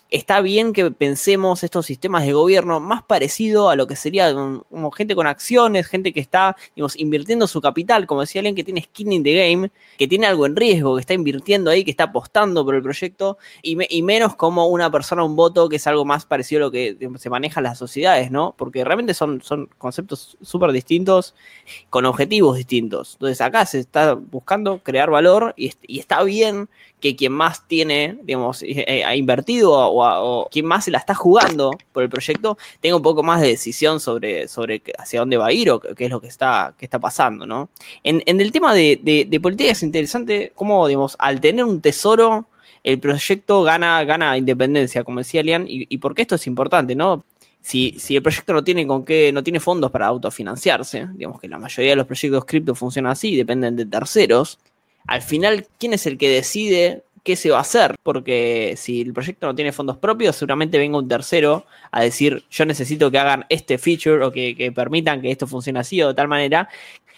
está bien que pensemos estos sistemas de gobierno más parecido a lo que sería como gente con acciones, gente que está, digamos, invirtiendo su capital, como decía alguien que tiene skin in the game, que tiene algo en riesgo, que está invirtiendo ahí, que está apostando por el proyecto, y, menos como una persona, un voto, que es algo más parecido a lo que se maneja en las sociedades, ¿no? Porque realmente son, son conceptos súper distintos, con objetivos distintos. Entonces acá se está buscando crear valor y, y está bien que quien más tiene, digamos, eh, eh, ha invertido o, quien más se la está jugando por el proyecto, tenga un poco más de decisión sobre, sobre hacia dónde va a ir o qué es lo que está, está pasando, ¿no? En, el tema de, política es interesante cómo, digamos, al tener un tesoro, el proyecto gana, gana independencia, como decía Lian, y, y por qué esto es importante, ¿no? Si, si, el proyecto no tiene con qué, no tiene fondos para autofinanciarse, digamos que la mayoría de los proyectos cripto funcionan así, dependen de terceros, al final, ¿quién es el que decide qué se va a hacer? Porque si el proyecto no tiene fondos propios, seguramente venga un tercero a decir, yo necesito que hagan este feature o que, permitan que esto funcione así o de tal manera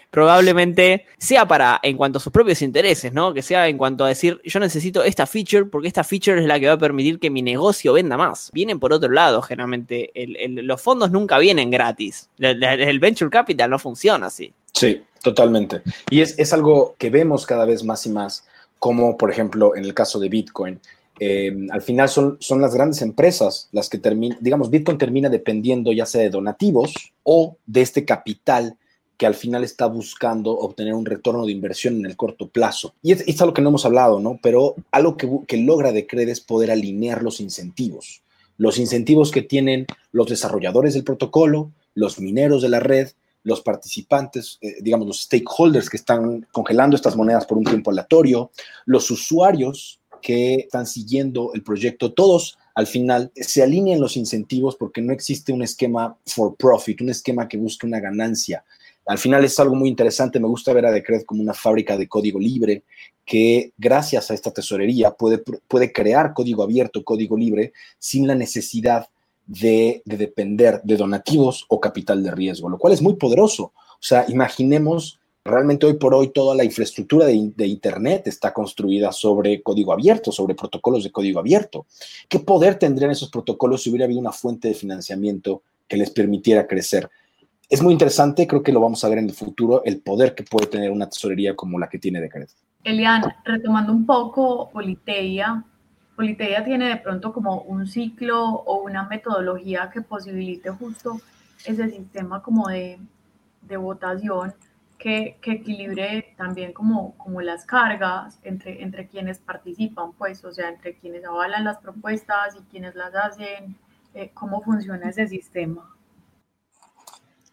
probablemente sea para en cuanto a sus propios intereses, ¿no? Que sea en cuanto a decir, yo necesito esta feature porque esta feature es la que va a permitir que mi negocio venda más. Vienen por otro lado, generalmente. los fondos nunca vienen gratis. el venture capital no funciona así. Sí, Totalmente. Y es, es, algo que vemos cada vez más y más, como por ejemplo en el caso de Bitcoin. Em, al final son, son las grandes empresas las que terminan, digamos, Bitcoin termina dependiendo ya sea de donativos o de este capital que al final está buscando obtener un retorno de inversión en el corto plazo. Y es, es algo que no hemos hablado, ¿no? Pero algo que, que logra Decred es poder alinear los incentivos. Los incentivos que tienen los desarrolladores del protocolo, los mineros de la red, los participantes, eh, digamos, los stakeholders que están congelando estas monedas por un tiempo aleatorio, los usuarios que están siguiendo el proyecto, todos al final se alinean los incentivos porque no existe un esquema for profit, un esquema que busque una ganancia. Al final es algo muy interesante, me gusta ver a Decred como una fábrica de código libre que gracias a esta tesorería puede, puede crear código abierto, código libre, sin la necesidad de, depender de donativos o capital de riesgo, lo cual es muy poderoso. O sea, imaginemos, realmente hoy por hoy toda la infraestructura de, Internet está construida sobre código abierto, sobre protocolos de código abierto. ¿Qué poder tendrían esos protocolos si hubiera habido una fuente de financiamiento que les permitiera crecer? es muy interesante, creo que lo vamos a ver en el futuro, el poder que puede tener una tesorería como la que tiene Decred. Elian, retomando un poco Politeia, Politeia tiene de pronto como un ciclo o una metodología que posibilite justo ese sistema como de, de votación que, que, equilibre también como, como las cargas entre, entre quienes participan, pues, o sea, entre quienes avalan las propuestas y quienes las hacen, eh, cómo funciona ese sistema.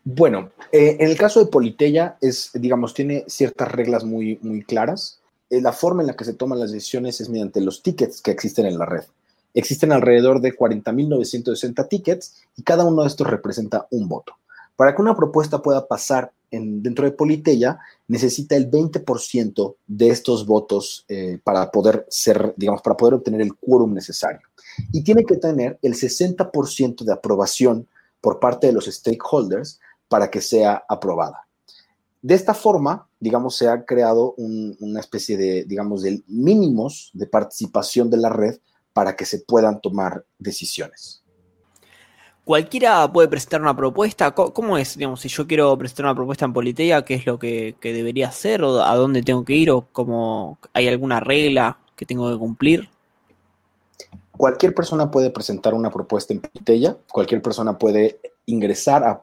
Bueno, eh, en el caso de Politeya es, digamos, tiene ciertas reglas muy, muy claras. Eh, la forma en la que se toman las decisiones es mediante los tickets que existen en la red. Existen alrededor de 40.960 tickets y cada uno de estos representa un voto. Para que una propuesta pueda pasar en, dentro de Politeya, necesita el 20% de estos votos eh, para poder ser, digamos, para poder obtener el quórum necesario. Y tiene que tener el 60% de aprobación por parte de los stakeholders para que sea aprobada. De esta forma, digamos, se ha creado una especie de, digamos, de mínimos de participación de la red para que se puedan tomar decisiones. ¿Cualquiera puede presentar una propuesta? ¿Cómo es, digamos, si yo quiero presentar una propuesta en Politea, qué es lo que, que debería hacer o a dónde tengo que ir o cómo hay alguna regla que tengo que cumplir? Cualquier persona puede presentar una propuesta en Politea, cualquier persona puede ingresar a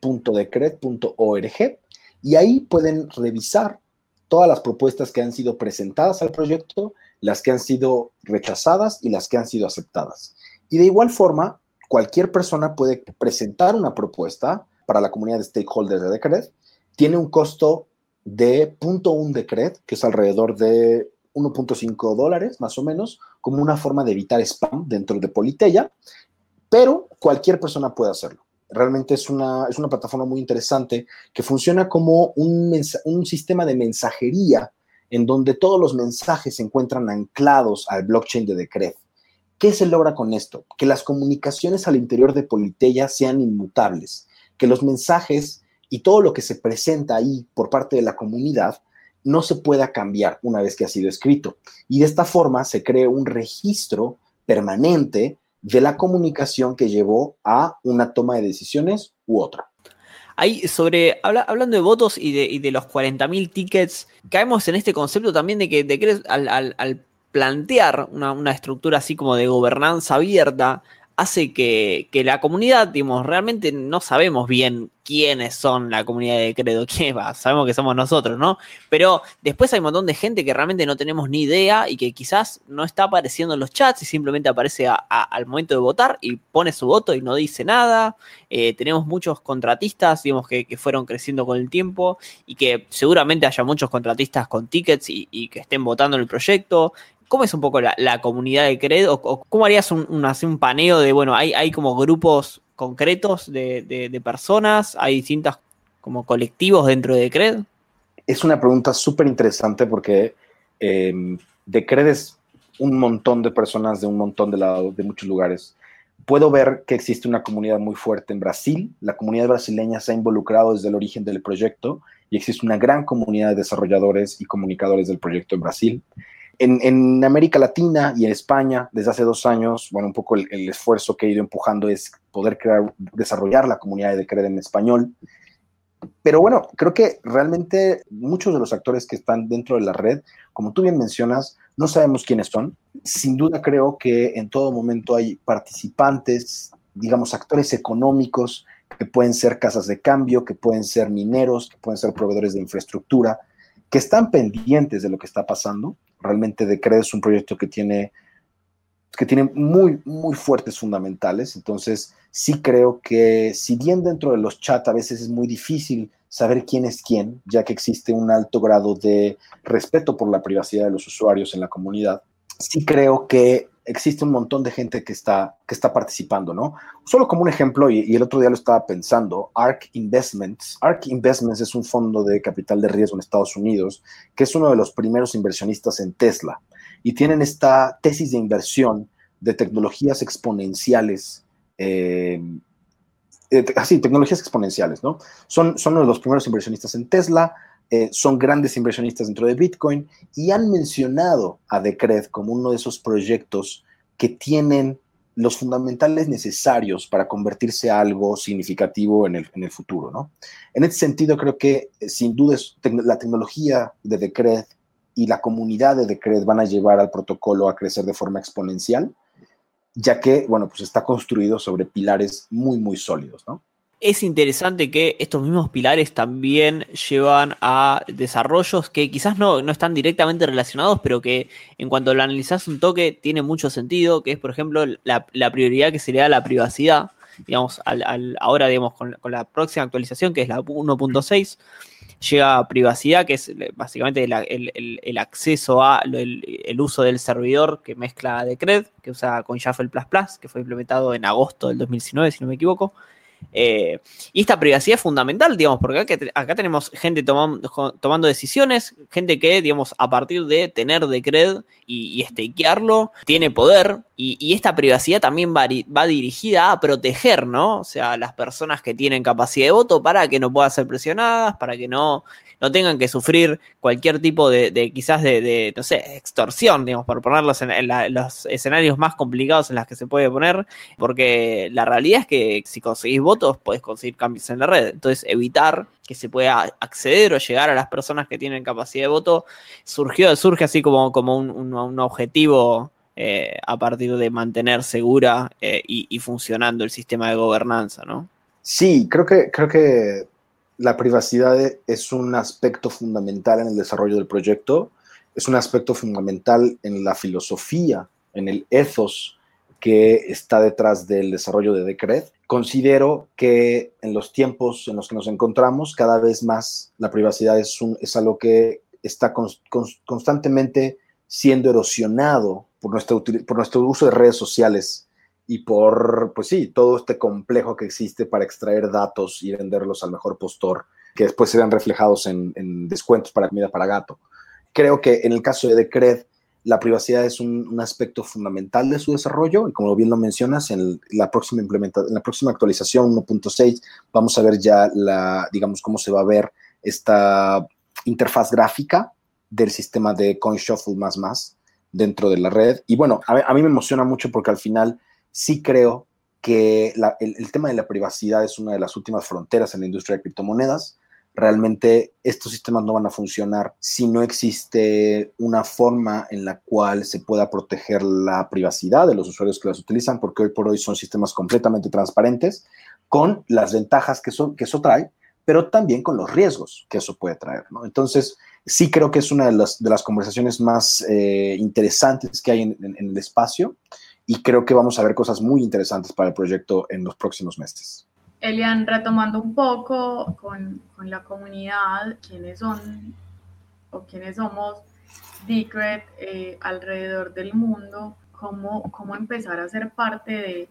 proposals.decret.org y ahí pueden revisar todas las propuestas que han sido presentadas al proyecto, las que han sido rechazadas y las que han sido aceptadas. Y de igual forma, cualquier persona puede presentar una propuesta para la comunidad de stakeholders de Decret. Tiene un costo de .1 Decret, que es alrededor de 1.5 dólares más o menos, como una forma de evitar spam dentro de Politeya pero cualquier persona puede hacerlo. Realmente es una, es una plataforma muy interesante que funciona como un, un sistema de mensajería en donde todos los mensajes se encuentran anclados al blockchain de Decred. ¿Qué se logra con esto? Que las comunicaciones al interior de Politeya sean inmutables, que los mensajes y todo lo que se presenta ahí por parte de la comunidad no se pueda cambiar una vez que ha sido escrito. Y de esta forma se cree un registro permanente de la comunicación que llevó a una toma de decisiones u otra. Ahí, sobre, hablando de votos y de, y de los 40.000 tickets, caemos en este concepto también de que, de al, plantear una, una, estructura así como de gobernanza abierta, hace que, la comunidad, digamos, realmente no sabemos bien quiénes son la comunidad de credo, quién va, sabemos que somos nosotros, ¿no? Pero después hay un montón de gente que realmente no tenemos ni idea y que quizás no está apareciendo en los chats y simplemente aparece al momento de votar y pone su voto y no dice nada. Eh, tenemos muchos contratistas, digamos, que, fueron creciendo con el tiempo y que seguramente haya muchos contratistas con tickets y, y que estén votando en el proyecto. ¿Cómo es un poco la, comunidad de CRED? ¿O, cómo harías un, un, paneo de, bueno, hay, hay como grupos concretos de, personas, hay distintos como colectivos dentro de CRED? Es una pregunta súper interesante porque eh, de CRED es un montón de personas de un montón de, lados, de muchos lugares. Puedo ver que existe una comunidad muy fuerte en Brasil. La comunidad brasileña se ha involucrado desde el origen del proyecto y existe una gran comunidad de desarrolladores y comunicadores del proyecto en Brasil en, América Latina y en España, desde hace dos años, bueno, un poco el, esfuerzo que he ido empujando es poder crear, desarrollar la comunidad de Cred en español. Pero bueno, creo que realmente muchos de los actores que están dentro de la red, como tú bien mencionas, no sabemos quiénes son. Sin duda creo que en todo momento hay participantes, digamos, actores económicos que pueden ser casas de cambio, que pueden ser mineros, que pueden ser proveedores de infraestructura, que están pendientes de lo que está pasando Realmente Decred es un proyecto que tiene, que tiene muy, muy fuertes fundamentales. Entonces, sí creo que si bien dentro de los chats a veces es muy difícil saber quién es quién, ya que existe un alto grado de respeto por la privacidad de los usuarios en la comunidad, sí creo que existe un montón de gente que está, que está participando, ¿no? Solo como un ejemplo, y, el otro día lo estaba pensando, ARK Investments. ARK Investments es un fondo de capital de riesgo en Estados Unidos, que es uno de los primeros inversionistas en Tesla. Y tienen esta tesis de inversión de tecnologías exponenciales. Eh, eh así, tecnologías exponenciales, ¿no? Son, son uno de los primeros inversionistas en Tesla, eh, son grandes inversionistas dentro de Bitcoin y han mencionado a Decred como uno de esos proyectos que tienen los fundamentales necesarios para convertirse a algo significativo en el, en el futuro, ¿no? En ese sentido, creo que eh, sin duda la tecnología de Decred y la comunidad de Decred van a llevar al protocolo a crecer de forma exponencial, ya que, bueno, pues está construido sobre pilares muy, muy sólidos, ¿no? Es interesante que estos mismos pilares también llevan a desarrollos que quizás no, están directamente relacionados, pero que en cuanto lo analizás un toque tiene mucho sentido, que es, por ejemplo, la, prioridad que se le da a la privacidad. Digamos, al, ahora, digamos, con, la próxima actualización, que es la 1.6, llega privacidad, que es básicamente el, acceso a el, uso del servidor que mezcla Decred, que usa con Shuffle que fue implementado en agosto del 2019, si no me equivoco. Eh, y esta privacidad es fundamental, digamos, porque acá, tenemos gente tomando decisiones, gente que, digamos, a partir de tener Decred y, y stakearlo, tiene poder. Y, esta privacidad también va, dirigida a proteger, ¿no? O sea, las personas que tienen capacidad de voto para que no puedan ser presionadas, para que no no tengan que sufrir cualquier tipo de, quizás de, no sé, extorsión, digamos, por ponerlos en, los escenarios más complicados en los que se puede poner, porque la realidad es que si conseguís votos, podés conseguir cambios en la red. Entonces, evitar que se pueda acceder o llegar a las personas que tienen capacidad de voto, surgió, surge así como, como un, objetivo eh, a partir de mantener segura eh, y, y, funcionando el sistema de gobernanza, ¿no? Sí, creo que, creo que la privacidad es un aspecto fundamental en el desarrollo del proyecto, es un aspecto fundamental en la filosofía, en el ethos que está detrás del desarrollo de Decred. Considero que en los tiempos en los que nos encontramos, cada vez más la privacidad es, es algo que está constantemente siendo erosionado por nuestro, por nuestro uso de redes sociales y por, pues sí, todo este complejo que existe para extraer datos y venderlos al mejor postor, que después serán reflejados en, descuentos para comida para gato. Creo que en el caso de Decred, la privacidad es un, aspecto fundamental de su desarrollo y como bien lo mencionas, en la próxima implementación, en la próxima actualización 1.6 vamos a ver ya la, digamos, cómo se va a ver esta interfaz gráfica del sistema de CoinShuffle más más dentro de la red. Y bueno, a mí me emociona mucho porque al final sí creo que el, tema de la privacidad es una de las últimas fronteras en la industria de criptomonedas. Realmente estos sistemas no van a funcionar si no existe una forma en la cual se pueda proteger la privacidad de los usuarios que las utilizan, porque hoy por hoy son sistemas completamente transparentes, con las ventajas que, eso trae, pero también con los riesgos que eso puede traer. Entonces, sí creo que es una de las, de las conversaciones más eh, interesantes que hay en el espacio y creo que vamos a ver cosas muy interesantes para el proyecto en los próximos meses. Elian, retomando un poco con, con la comunidad, quiénes son o quiénes somos Decred eh, alrededor del mundo, cómo, cómo empezar a ser parte de,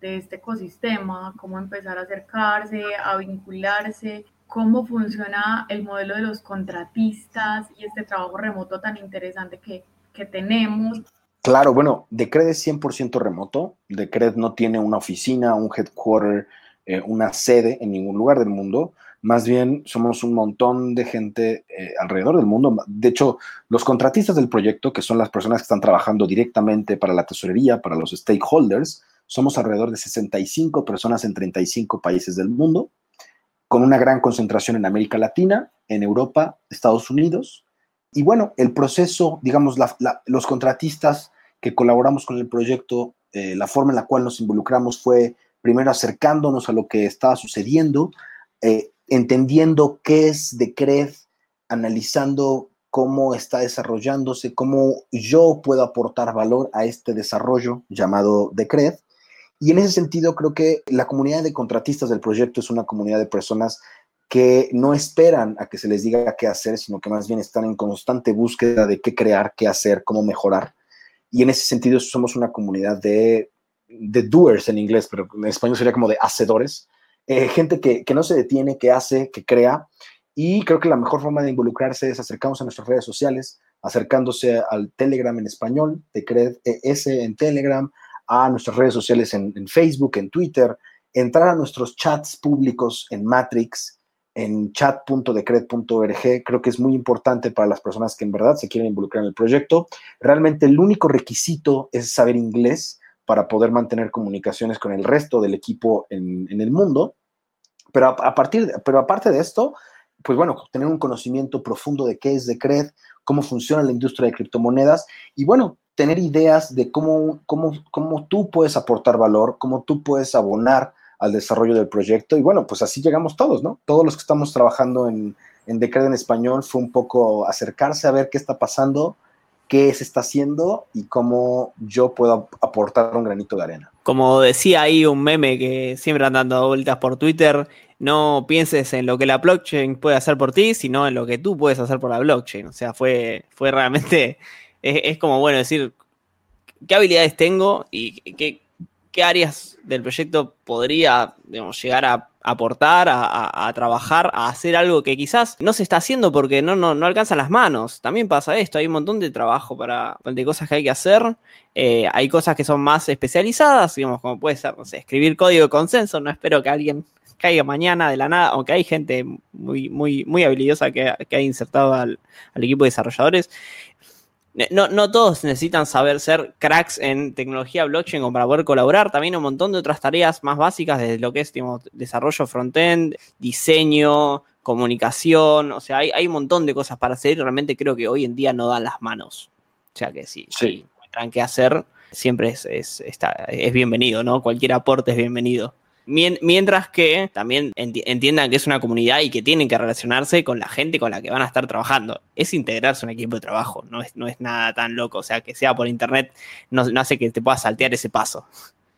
de este ecosistema, cómo empezar a acercarse, a vincularse, cómo funciona el modelo de los contratistas y este trabajo remoto tan interesante que, que tenemos Claro, bueno, Decred es 100% remoto. Decred no tiene una oficina, un headquarter, eh, una sede en ningún lugar del mundo. Más bien somos un montón de gente eh, alrededor del mundo. De hecho, los contratistas del proyecto, que son las personas que están trabajando directamente para la tesorería, para los stakeholders, somos alrededor de 65 personas en 35 países del mundo, con una gran concentración en América Latina, en Europa, Estados Unidos. Y bueno, el proceso, digamos, los contratistas que colaboramos con el proyecto, eh, la forma en la cual nos involucramos fue primero acercándonos a lo que estaba sucediendo, eh, entendiendo qué es Decred, analizando cómo está desarrollándose, cómo yo puedo aportar valor a este desarrollo llamado Decred. Y en ese sentido creo que la comunidad de contratistas del proyecto es una comunidad de personas que no esperan a que se les diga qué hacer, sino que más bien están en constante búsqueda de qué crear, qué hacer, cómo mejorar. Y en ese sentido somos una comunidad de, de doers en inglés, pero en español sería como de hacedores. Eh, gente que, que, no se detiene, que hace, que crea. Y creo que la mejor forma de involucrarse es acercarnos a nuestras redes sociales, acercándose al Telegram en español, de ES en Telegram, a nuestras redes sociales en, en Facebook, en Twitter, entrar a nuestros chats públicos en Matrix, en chat.decred.org. Creo que es muy importante para las personas que en verdad se quieren involucrar en el proyecto. Realmente el único requisito es saber inglés para poder mantener comunicaciones con el resto del equipo en, el mundo. Pero a, partir, pero aparte de esto, pues bueno, tener un conocimiento profundo de qué es Decred, cómo funciona la industria de criptomonedas y bueno, tener ideas de cómo, cómo, cómo tú puedes aportar valor, cómo tú puedes abonar al desarrollo del proyecto. Y bueno, pues así llegamos todos, ¿no? Todos los que estamos trabajando en, en Decred en español fue un poco acercarse a ver qué está pasando, qué se está haciendo y cómo yo puedo aportar un granito de arena. Como decía ahí un meme que siempre han dando vueltas por Twitter, no pienses en lo que la blockchain puede hacer por ti, sino en lo que tú puedes hacer por la blockchain. O sea, fue, fue realmente, es, como, bueno, decir, ¿qué habilidades tengo y qué, qué áreas del proyecto podría llegar a aportar, a, trabajar, a hacer algo que quizás no se está haciendo porque no, no, no alcanzan las manos. También pasa esto, hay un montón de trabajo para, de cosas que hay que hacer. Eh, hay cosas que son más especializadas, digamos, como puede ser, no sé, escribir código de consenso. No espero que alguien caiga mañana de la nada, aunque hay gente muy, muy, muy habilidosa que, que ha insertado al equipo de desarrolladores. No, no, todos necesitan saber ser cracks en tecnología blockchain como para poder colaborar. También un montón de otras tareas más básicas desde lo que es digamos, desarrollo front-end, diseño, comunicación. O sea, hay, hay, un montón de cosas para hacer y realmente creo que hoy en día no dan las manos. O sea que sí, sí. encuentran qué hacer, siempre es, es, está, es bienvenido, ¿no? Cualquier aporte es bienvenido. Mientras que también entiendan que es una comunidad y que tienen que relacionarse con la gente con la que van a estar trabajando. Es integrarse a un equipo de trabajo, no es, no es nada tan loco. O sea, que sea por internet no, hace que te puedas saltear ese paso.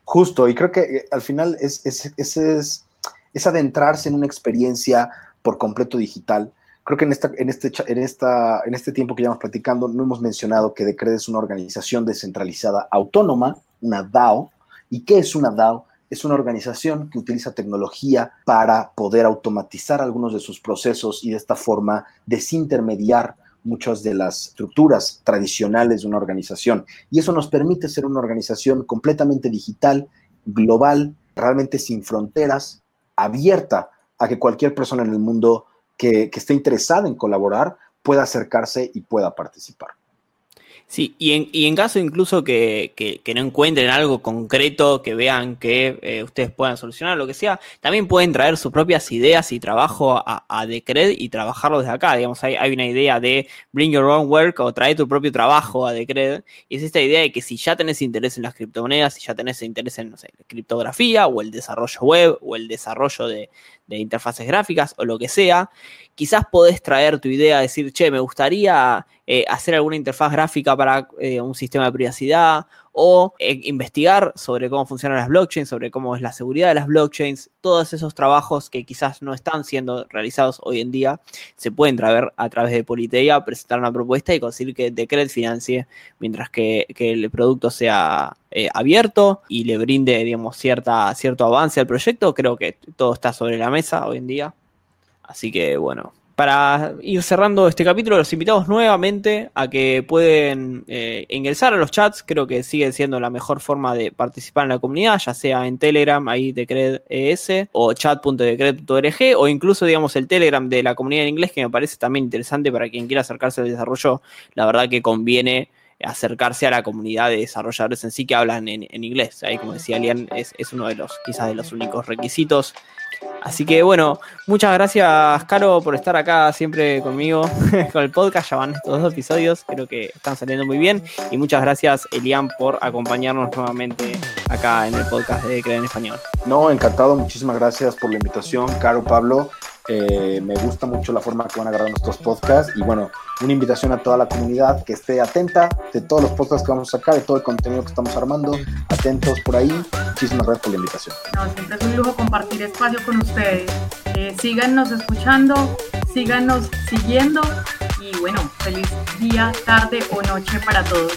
Justo, y creo que eh, al final es, es, es, es adentrarse en una experiencia por completo digital. Creo que en, esta, en, este, en, esta, en este tiempo que llevamos platicando no hemos mencionado que Decred es una organización descentralizada autónoma, una DAO. ¿Y qué es una DAO? Es una organización que utiliza tecnología para poder automatizar algunos de sus procesos y de esta forma desintermediar muchas de las estructuras tradicionales de una organización. Y eso nos permite ser una organización completamente digital, global, realmente sin fronteras, abierta a que cualquier persona en el mundo que, que esté interesada en colaborar pueda acercarse y pueda participar. Sí, y en, y en caso incluso que, no encuentren algo concreto, que vean que eh, ustedes puedan solucionar, lo que sea, también pueden traer sus propias ideas y trabajo a, a Decred y trabajarlo desde acá. Digamos, hay, hay, una idea de bring your own work o trae tu propio trabajo a Decred. Y es esta idea de que si ya tenés interés en las criptomonedas, si ya tenés interés en, no sé, la criptografía o el desarrollo web o el desarrollo de, de interfaces gráficas o lo que sea, quizás podés traer tu idea, decir, che, me gustaría eh, hacer alguna interfaz gráfica para eh, un sistema de privacidad o eh, investigar sobre cómo funcionan las blockchains, sobre cómo es la seguridad de las blockchains, todos esos trabajos que quizás no están siendo realizados hoy en día, se pueden traer a través de Politeia, presentar una propuesta y conseguir que Decred financie mientras que, el producto sea abierto y le brinde, digamos, cierta, cierto avance al proyecto. Creo que todo está sobre la mesa hoy en día. Así que bueno, para ir cerrando este capítulo, los invitamos nuevamente a que pueden eh, ingresar a los chats. Creo que sigue siendo la mejor forma de participar en la comunidad, ya sea en Telegram, ahí Decred.es, o chat.decred.org, o incluso, digamos, el Telegram de la comunidad en inglés, que me parece también interesante para quien quiera acercarse al desarrollo. La verdad que conviene acercarse a la comunidad de desarrolladores en sí que hablan en, inglés. Ahí, como decía Lian, es, es uno de los, quizás de los únicos requisitos Así que bueno, muchas gracias, Caro, por estar acá siempre conmigo con el podcast. Ya van estos dos episodios, creo que están saliendo muy bien. Y muchas gracias, Elian, por acompañarnos nuevamente acá en el podcast de Creer en Español. No, encantado, muchísimas gracias por la invitación, Caro, Pablo. Eh, me gusta mucho la forma que van a agarrar nuestros podcasts y bueno, una invitación a toda la comunidad que esté atenta de todos los podcasts que vamos a sacar, de todo el contenido que estamos armando, atentos por ahí. Muchísimas gracias por la invitación. No, siempre es un lujo compartir espacio con ustedes. Eh, síganos escuchando, síganos siguiendo y bueno, feliz día, tarde o noche para todos.